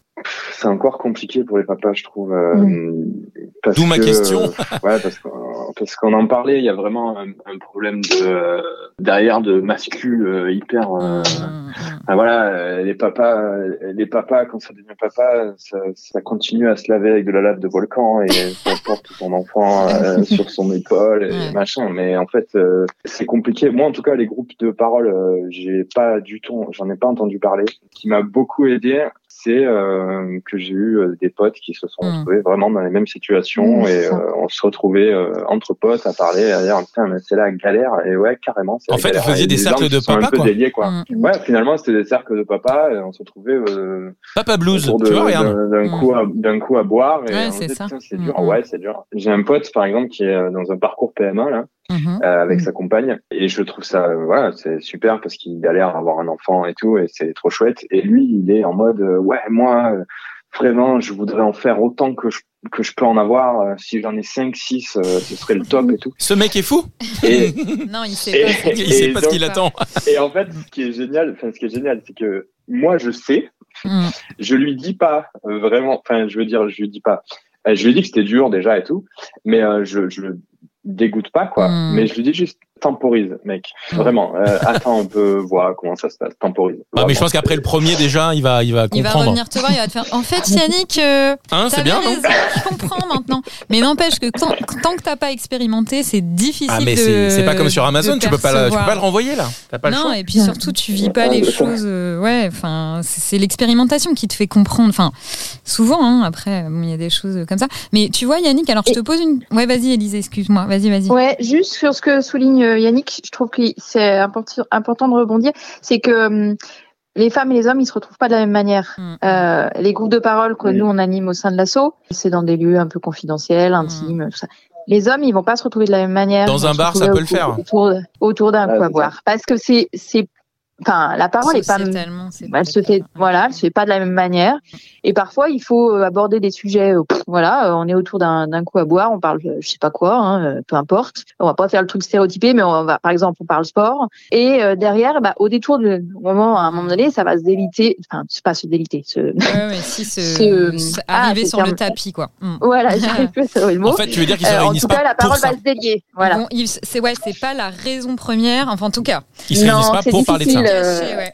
c'est encore compliqué pour les papas, je trouve. Euh, mm. D'où ma question. ouais, parce qu'on, parce qu'on en parlait, il y a vraiment un, un problème de derrière de mascule euh, hyper. Euh, mm. voilà, les papas, les papas quand ça devient papa, ça, ça, continue à se laver avec de la lave de volcan et ça porte son enfant euh, sur son épaule et machin. Mais en fait, c'est compliqué. Moi, en tout cas, les groupes de parole, j'ai pas du tout, j'en ai pas entendu parler. Ce qui m'a beaucoup aidé, c'est euh, que j'ai eu euh, des potes qui se sont hmm. retrouvés vraiment dans les mêmes situations et euh, on se retrouvait entre potes à parler à dire putain mais c'est la galère et ouais carrément en fait vous faisiez des cercles de papa quoi. Déliés, quoi. Hmm. ouais finalement c'était des cercles de papa et on se retrouvait papa blues tu vois regarde d'un coup à d'un coup à boire et ouais, c'est dur hmm. ouais c'est dur j'ai un pote par exemple qui est dans un parcours PMA là Mhm. euh, avec mhm. sa compagne. Et je trouve ça, euh, voilà, c'est super parce qu'il a l'air d'avoir un enfant et tout, et c'est trop chouette. Et lui, il est en mode, euh, ouais, moi, euh, vraiment, je voudrais en faire autant que je que je peux en avoir. si j'en ai 5, 6, ce serait le top et tout. Ce mec est fou et, Non, il sait pas, il sait pas ce qu'il attend. Et en fait, ce qui est génial, enfin, ce qui est génial, c'est que moi, je sais, mm. je lui dis pas vraiment, enfin, je veux dire, je lui dis pas. Je lui dis que c'était dur déjà et tout, mais je, je dégoûte pas quoi hmm. mais je lui dis juste temporise, mec. Vraiment. Euh, attends, on peut voir comment ça se passe. Temporise. Ah, mais je pense qu'après le premier, déjà, il va, il va comprendre. Il va revenir te voir, il va te faire. En fait, Yannick, euh, hein, c'est bien, non Je comprends maintenant. Mais n'empêche que tant, tant que t'as pas expérimenté, c'est difficile. Ah, mais c'est pas comme sur Amazon. Tu peux pas, tu peux pas le renvoyer là. As pas non, le choix. et puis surtout, tu vis pas les choses. Euh, ouais, enfin, c'est l'expérimentation qui te fait comprendre. Enfin, souvent, hein, après, il y a des choses comme ça. Mais tu vois, Yannick, alors je te pose une. Ouais, vas-y, Elise, excuse-moi. Vas-y, vas-y. Ouais, juste sur ce que souligne Yannick, je trouve que c'est important de rebondir, c'est que hum, les femmes et les hommes, ils se retrouvent pas de la même manière. Mm. Euh, les groupes de parole que nous on anime au sein de l'assaut, c'est dans des lieux un peu confidentiels, intimes, mm. tout ça. Les hommes, ils vont pas se retrouver de la même manière. Dans un bar, ça peut le faire. Autour, d'un coup à boire, parce que c'est c'est enfin, la parole est pas, elle se fait, voilà, elle se fait pas de la même manière. Et parfois, il faut euh, aborder des sujets, euh, voilà, on est autour d'un coup à boire, on parle, je sais pas quoi, hein, peu importe. On va pas faire le truc stéréotypé, mais on va, par exemple, on parle sport. Et derrière, bah, au détour du moment, à un moment donné, ça va se déliter, enfin, c'est pas se déliter, se, ouais, ouais, si se, ah, arriver sur le tapis, quoi. Mm. Voilà, plus à le mot. En fait, tu veux dire qu'ils se réunissent En tout cas, la parole va se délier. Voilà. c'est ouais, c'est pas la raison première. Enfin, en tout cas. Ils se réunissent pas pour parler de ça. Euh,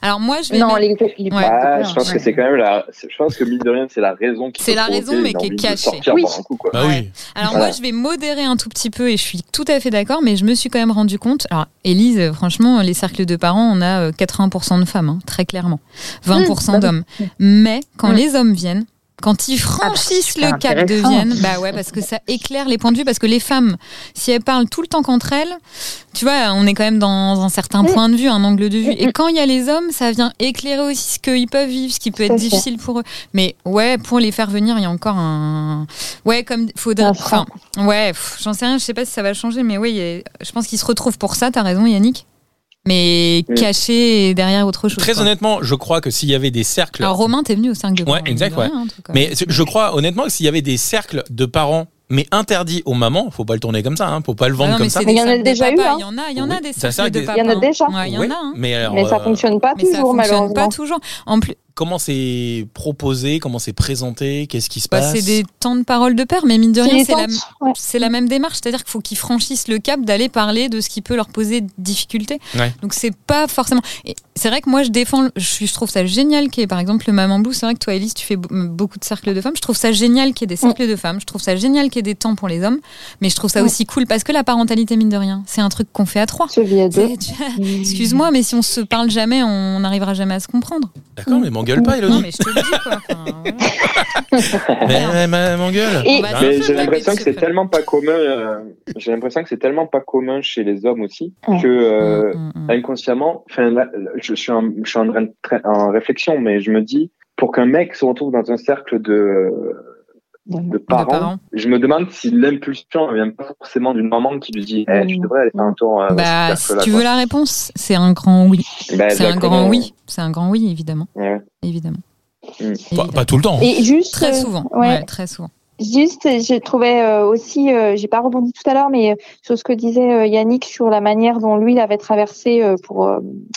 Alors moi, je vais. Non, les... ouais. ah, je pense que c'est quand même la. Je pense que mine de rien, c'est la raison qui. C'est la raison, mais qui est cachée. Oui. Coup, quoi. Bah oui. Alors moi, je vais modérer un tout petit peu et je suis tout à fait d'accord, mais je me suis quand même rendu compte. Alors, Élise, franchement, les cercles de parents, on a 80% euh, de femmes, hein, très clairement, 20% mmh, d'hommes. Mais quand mmh. les hommes viennent, quand ils franchissent ah bah, le cap de Vienne, bah ouais, parce que ça éclaire les points de vue, parce que les femmes, si elles parlent tout le temps contre elles, tu vois, on est quand même dans un certain point de vue, un angle de vue. Et quand il y a les hommes, ça vient éclairer aussi ce qu'ils peuvent vivre, ce qui peut être difficile pour eux. Mais ouais, pour les faire venir, il y a encore un, ouais, comme faudrait, enfin, ouais, j'en sais rien, je sais pas si ça va changer, mais ouais, je pense qu'ils se retrouvent pour ça. T'as raison, Yannick mais caché derrière autre chose. Très honnêtement, je crois que s'il y avait des cercles. Alors Romain, t'es venu au 5 de Ouais, exact. Ouais. mais je crois honnêtement que s'il y avait des cercles de parents mais interdits aux mamans, faut pas le tourner comme ça, hein, faut pas le vendre ah comme ça. Il y en a déjà eu. Il y en a, il y en a des cercles de papas. Il y en a déjà. il y en a. Mais, ça euh, fonctionne pas toujours malheureusement. Pas toujours. En plus, comment c'est proposé, comment c'est présenté, qu'est-ce qui se bah, passe C'est des temps de parole de père, mais mine de rien, c'est la, même démarche. C'est-à-dire qu'il faut qu'ils franchissent le cap d'aller parler de ce qui peut leur poser difficulté. Donc c'est pas forcément. C'est vrai que moi je défends, je, trouve ça génial qu'il y ait par exemple le Maman Blue. C'est vrai que toi, Elise, tu fais beaucoup de cercles de femmes. Je trouve ça génial qu'il y ait des cercles de femmes. Je trouve ça génial qu'il y ait des temps pour les hommes. Mais je trouve ça aussi cool parce que la parentalité, mine de rien, c'est un truc qu'on fait à trois. Excuse-moi, mais si on se parle jamais, on n'arrivera jamais à se comprendre. D'accord, mais m'engueule pas, Elodie. Non, mais je te le dis, quoi. mais, mais m'engueule. Mais j'ai l'impression que c'est tellement pas commun. Euh, j'ai l'impression que c'est tellement pas commun chez les hommes aussi que euh, mm, mm, mm. inconsciemment, enfin, je suis en, je suis en, en réflexion, mais je me dis pour qu'un mec se retrouve dans un cercle de de parents, je me demande si l'impulsion ne vient pas forcément d'une maman qui lui dit eh, tu devrais aller faire un tour. Euh, bah, si tu veux la réponse, c'est un grand oui. Bah, c'est un grand oui. C'est un grand oui, évidemment. Évidemment. Mm. Pas, tout le temps. Et juste, très souvent. ouais très souvent. Juste, j'ai trouvé euh, aussi, euh, j'ai pas rebondi tout à l'heure, mais euh, sur ce que disait Yannick sur la manière dont lui avait traversé pour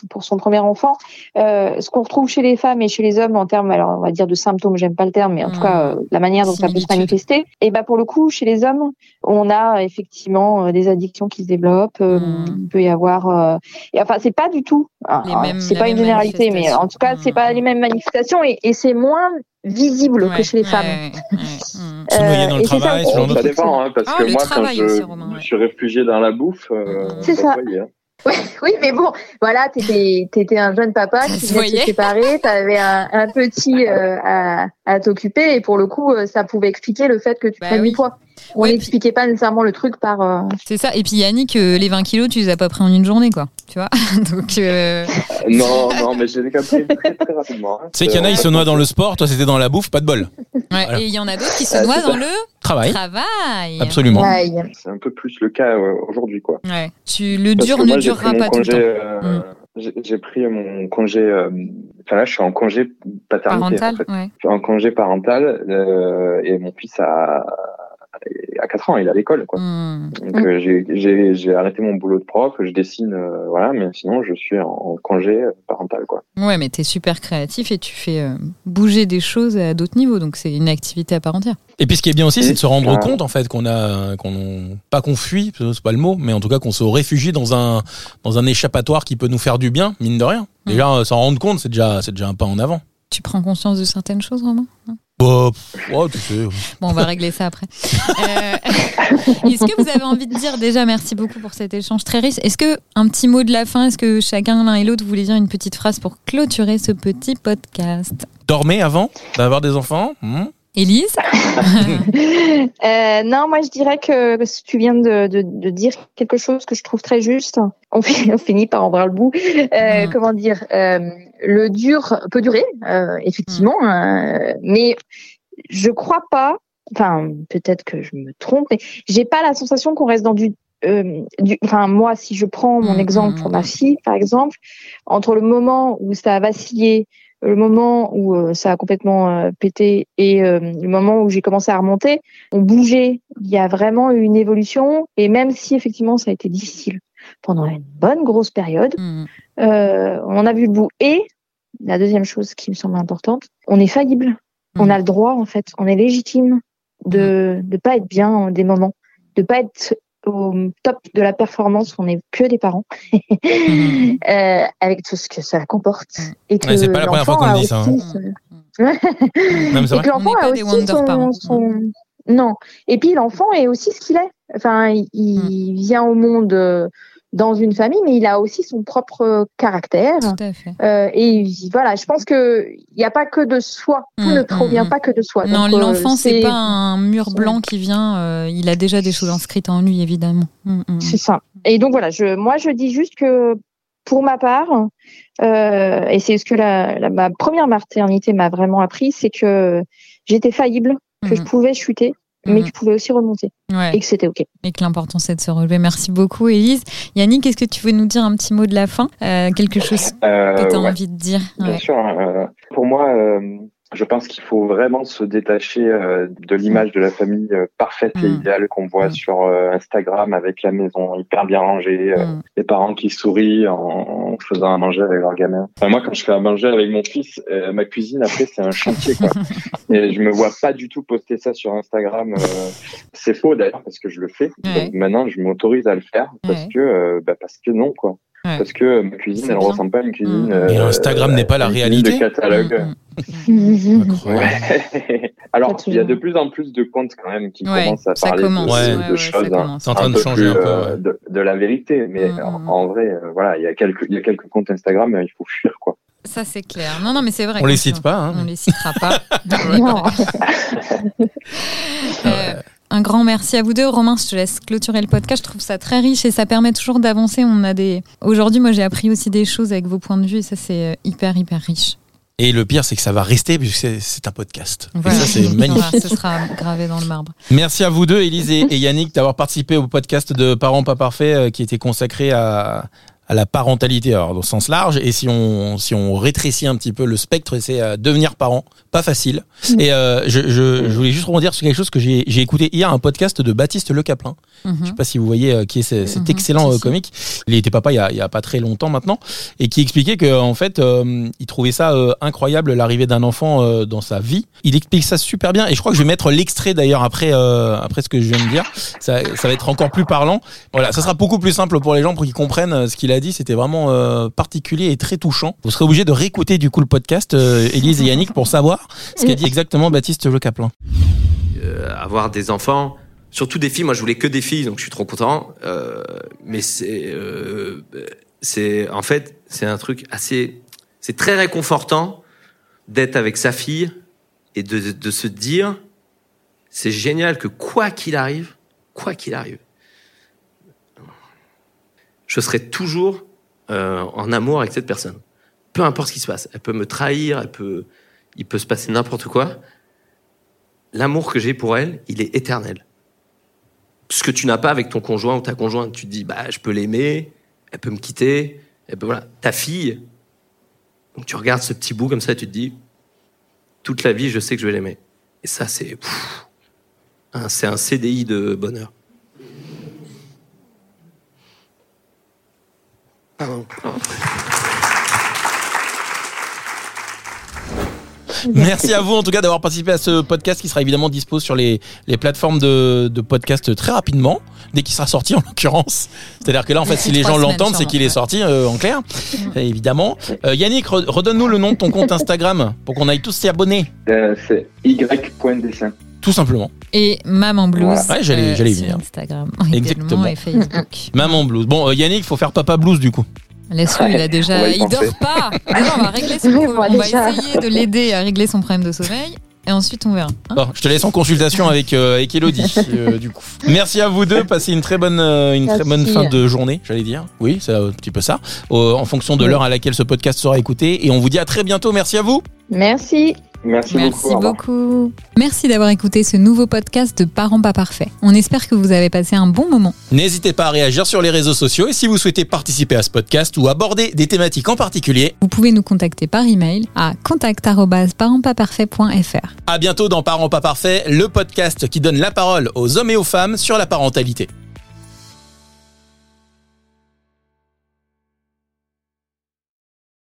pour son premier enfant, ce qu'on retrouve chez les femmes et chez les hommes en termes, alors on va dire de symptômes, j'aime pas le terme, mais en tout cas la manière dont ça peut se manifester. Et bah pour le coup, chez les hommes, on a effectivement des addictions qui se développent. Hmm. Il peut y avoir, et, enfin c'est pas du tout, hein, c'est pas une généralité, mais en tout cas c'est pas les mêmes manifestations et, et c'est moins visible que chez les femmes. se noyer dans le travail, ça, ça dépend, hein, parce ah, que moi, quand je, suis réfugié dans la bouffe, euh, c'est ça. Hein. Oui, mais bon, voilà, t'étais étais un jeune papa qui venait de se séparer, t'avais un, un petit euh, à, à t'occuper et pour le coup, euh, ça pouvait expliquer le fait que tu bah prennes du poids. On n'expliquait pas nécessairement le truc par. Euh, C'est ça. Et puis Yannick, euh, les 20 kilos, tu les as pas pris en une journée, quoi. Tu vois? Donc. non, non, mais j'ai les pris très, très rapidement. Hein. Tu sais qu'il y en a, ils se noient dans le sport. Toi, c'était dans la bouffe, pas de bol. Ouais, Et il y en a d'autres qui se noient dans le travail. Travail. Absolument. C'est un peu plus le cas aujourd'hui, quoi. Ouais. Tu le dur ne durera pas tout le temps. Mm. J'ai pris mon congé. Euh, enfin là, je suis en congé paternité. Parental, en ouais. Je suis en congé parental euh, et mon fils a à 4 ans, il est à l'école. Quoi. Hmm. Donc euh, j'ai arrêté mon boulot de prof, je dessine, euh, voilà, mais sinon je suis en, congé parental. Quoi. Ouais, mais tu es super créatif et tu fais euh, bouger des choses à d'autres niveaux, donc c'est une activité à part entière. Et puis ce qui est bien aussi, c'est de se rendre compte en fait qu'on a, qu'on pas qu'on fuit, c'est pas le mot, mais en tout cas qu'on se réfugie dans un dans un échappatoire qui peut nous faire du bien, mine de rien. Hmm. Déjà, s'en rendre compte, c'est déjà c'est déjà un pas en avant. Tu prends conscience de certaines choses, Romain? Bon, oh, tu sais. Bon, on va régler ça après. Euh, est-ce que vous avez envie de dire déjà merci beaucoup pour cet échange très riche? Est-ce que un petit mot de la fin? Est-ce que chacun l'un et l'autre voulait dire une petite phrase pour clôturer ce petit podcast? Dormez avant d'avoir des enfants? Hmm? Élise euh, Non, moi je dirais que tu viens de, de, de, dire quelque chose que je trouve très juste. On, finit par en voir le bout. Euh, hmm. Comment dire euh, Le dur peut durer, euh, effectivement, euh, mais je crois pas. Enfin, peut-être que je me trompe, mais j'ai pas la sensation qu'on reste dans du enfin moi, si je prends mon mmh, exemple pour ma fille, par exemple, entre le moment où ça a vacillé, le moment où ça a complètement pété et le moment où j'ai commencé à remonter, on bougeait. Il y a vraiment eu une évolution et même si effectivement ça a été difficile pendant une bonne grosse période, mmh. on a vu le bout. Et la deuxième chose qui me semble importante, on est faillible. On mmh. a le droit en fait, on est légitime de ne pas être bien en des moments, de pas être au top de la performance, on n'est que des parents, mhm. euh, avec tout ce que ça comporte. Et que c'est pas la première fois qu'on dit ça. Hein. et que l'enfant a aussi son, son... Non. Et puis l'enfant est aussi ce qu'il est. Enfin, il, il mhm. vient au monde euh, dans une famille, mais il a aussi son propre caractère. Tout à fait. Euh, et voilà, je pense que il n'y a pas que de soi. Tout ne mm, provient mm, pas que de soi. Non, euh, l'enfant c'est pas un mur blanc qui vient. Euh, il a déjà des choses inscrites en lui, évidemment. Mm, c'est ça. Et donc voilà, je, moi je dis juste que pour ma part, euh, et c'est ce que la, la, ma première maternité m'a vraiment appris, c'est que j'étais faillible, que je pouvais chuter, mais qui pouvait aussi remonter et que c'était OK. Et que l'important c'est de se relever. Merci beaucoup, Élise. Yannick, est-ce que tu veux nous dire un petit mot de la fin? Euh, Quelque chose euh, que tu as envie de dire? Bien sûr. Euh, pour moi, je pense qu'il faut vraiment se détacher euh, de l'image de la famille euh, parfaite et mm. idéale qu'on voit mm. sur euh, Instagram avec la maison hyper bien rangée, mm. les parents qui sourient en, faisant à manger avec leurs gamins. moi, quand je fais à manger avec mon fils, ma cuisine après c'est un chantier. Quoi. et je me vois pas du tout poster ça sur Instagram. c'est faux d'ailleurs parce que je le fais. Donc maintenant, je m'autorise à le faire parce que bah, parce que non quoi. Parce que ma cuisine, elle ne ressemble pas à une cuisine. Et Instagram n'est pas la réalité. De catalogue. Alors, il y a de plus en plus de comptes quand même qui commencent à parler de, choses hein. en train de changer un peu, euh, de, la vérité. Mais mm, mm, mm. en, vrai, euh, voilà, il y a quelques, il y a quelques comptes Instagram, il faut fuir quoi. Ça c'est clair. Non, non, mais c'est vrai. On les cite pas. Hein. On les citera pas. euh, un grand merci à vous deux. Romain, je te laisse clôturer le podcast. Je trouve ça très riche et ça permet toujours d'avancer. On a des. Aujourd'hui, moi, j'ai appris aussi des choses avec vos points de vue et ça, c'est euh, hyper, hyper riche. Et le pire, c'est que ça va rester puisque c'est un podcast. Et ça, c'est magnifique. Ce sera gravé dans le marbre. Merci à vous deux, Élise et, Yannick, d'avoir participé au podcast de Parents pas parfaits euh, qui était consacré à, à la parentalité, alors dans le sens large. Et si on, si on rétrécit un petit peu le spectre, c'est euh, devenir parent, pas facile. Mm. Et euh, je, je, je, voulais juste rebondir sur quelque chose que j'ai écouté hier, un podcast de Baptiste Le Caplin. Mm-hmm. Je sais pas si vous voyez euh, qui est cet mm-hmm. excellent euh, comique. Il était papa il y, a, il y a pas très longtemps maintenant, et qui expliquait que en fait, il trouvait ça incroyable l'arrivée d'un enfant dans sa vie. Il explique ça super bien, et je crois que je vais mettre l'extrait d'ailleurs après après ce que je viens de dire. Ça, ça va être encore plus parlant. Voilà, ça sera beaucoup plus simple pour les gens pour qu'ils comprennent ce qu'il a dit, c'était vraiment euh, particulier et très touchant. Vous serez obligé de réécouter du coup le podcast, euh, Élise et Yannick, pour savoir ce qu'a dit exactement Baptiste Le Caplin. Euh, avoir des enfants, surtout des filles, moi je voulais que des filles, donc je suis trop content. mais c'est, c'est en fait, c'est un truc assez, c'est très réconfortant d'être avec sa fille et de, de se dire, c'est génial que quoi qu'il arrive, quoi qu'il arrive, je serai toujours euh, en amour avec cette personne. Peu importe ce qui se passe. Elle peut me trahir, elle peut, il peut se passer n'importe quoi. L'amour que j'ai pour elle, il est éternel. Ce que tu n'as pas avec ton conjoint ou ta conjointe, tu te dis, bah, je peux l'aimer, elle peut me quitter, elle voilà. Ta fille, donc tu regardes ce petit bout comme ça et tu te dis, toute la vie, je sais que je vais l'aimer. Et ça, c'est, c'est un CDI de bonheur. Merci à vous en tout cas d'avoir participé à ce podcast qui sera évidemment dispo sur les, les plateformes de, de podcast très rapidement, dès qu'il sera sorti en l'occurrence. C'est-à-dire que là en fait si les gens l'entendent c'est qu'il est sorti euh, en clair, évidemment. Euh, Yannick, redonne-nous le nom de ton compte Instagram pour qu'on aille tous s'y abonner. Euh, c'est y.dessin. Tout simplement. Et Maman Blues. Ouais, j'allais, j'allais venir. Instagram. Exactement. Et Facebook. Maman Blues. Bon, Yannick, il faut faire Papa Blues du coup. Laisse-le, il a déjà, il dort pas. on va régler son on va essayer de l'aider à régler son problème de sommeil. Et ensuite, on verra. Hein bon, je te laisse en consultation avec, euh, avec Elodie, euh, du coup. Merci à vous deux. Passez une très bonne, euh, une très bonne fin de journée, j'allais dire. Oui, c'est un petit peu ça. en fonction de l'heure à laquelle ce podcast sera écouté. Et on vous dit à très bientôt. Merci à vous. Merci. Merci, Merci beaucoup. beaucoup. Merci d'avoir écouté ce nouveau podcast de Parents pas parfaits. On espère que vous avez passé un bon moment. N'hésitez pas à réagir sur les réseaux sociaux et si vous souhaitez participer à ce podcast ou aborder des thématiques en particulier, Vous pouvez nous contacter par email à contact@parentspaparfaits.fr. à bientôt dans Parents pas parfaits, le podcast qui donne la parole aux hommes et aux femmes sur la parentalité.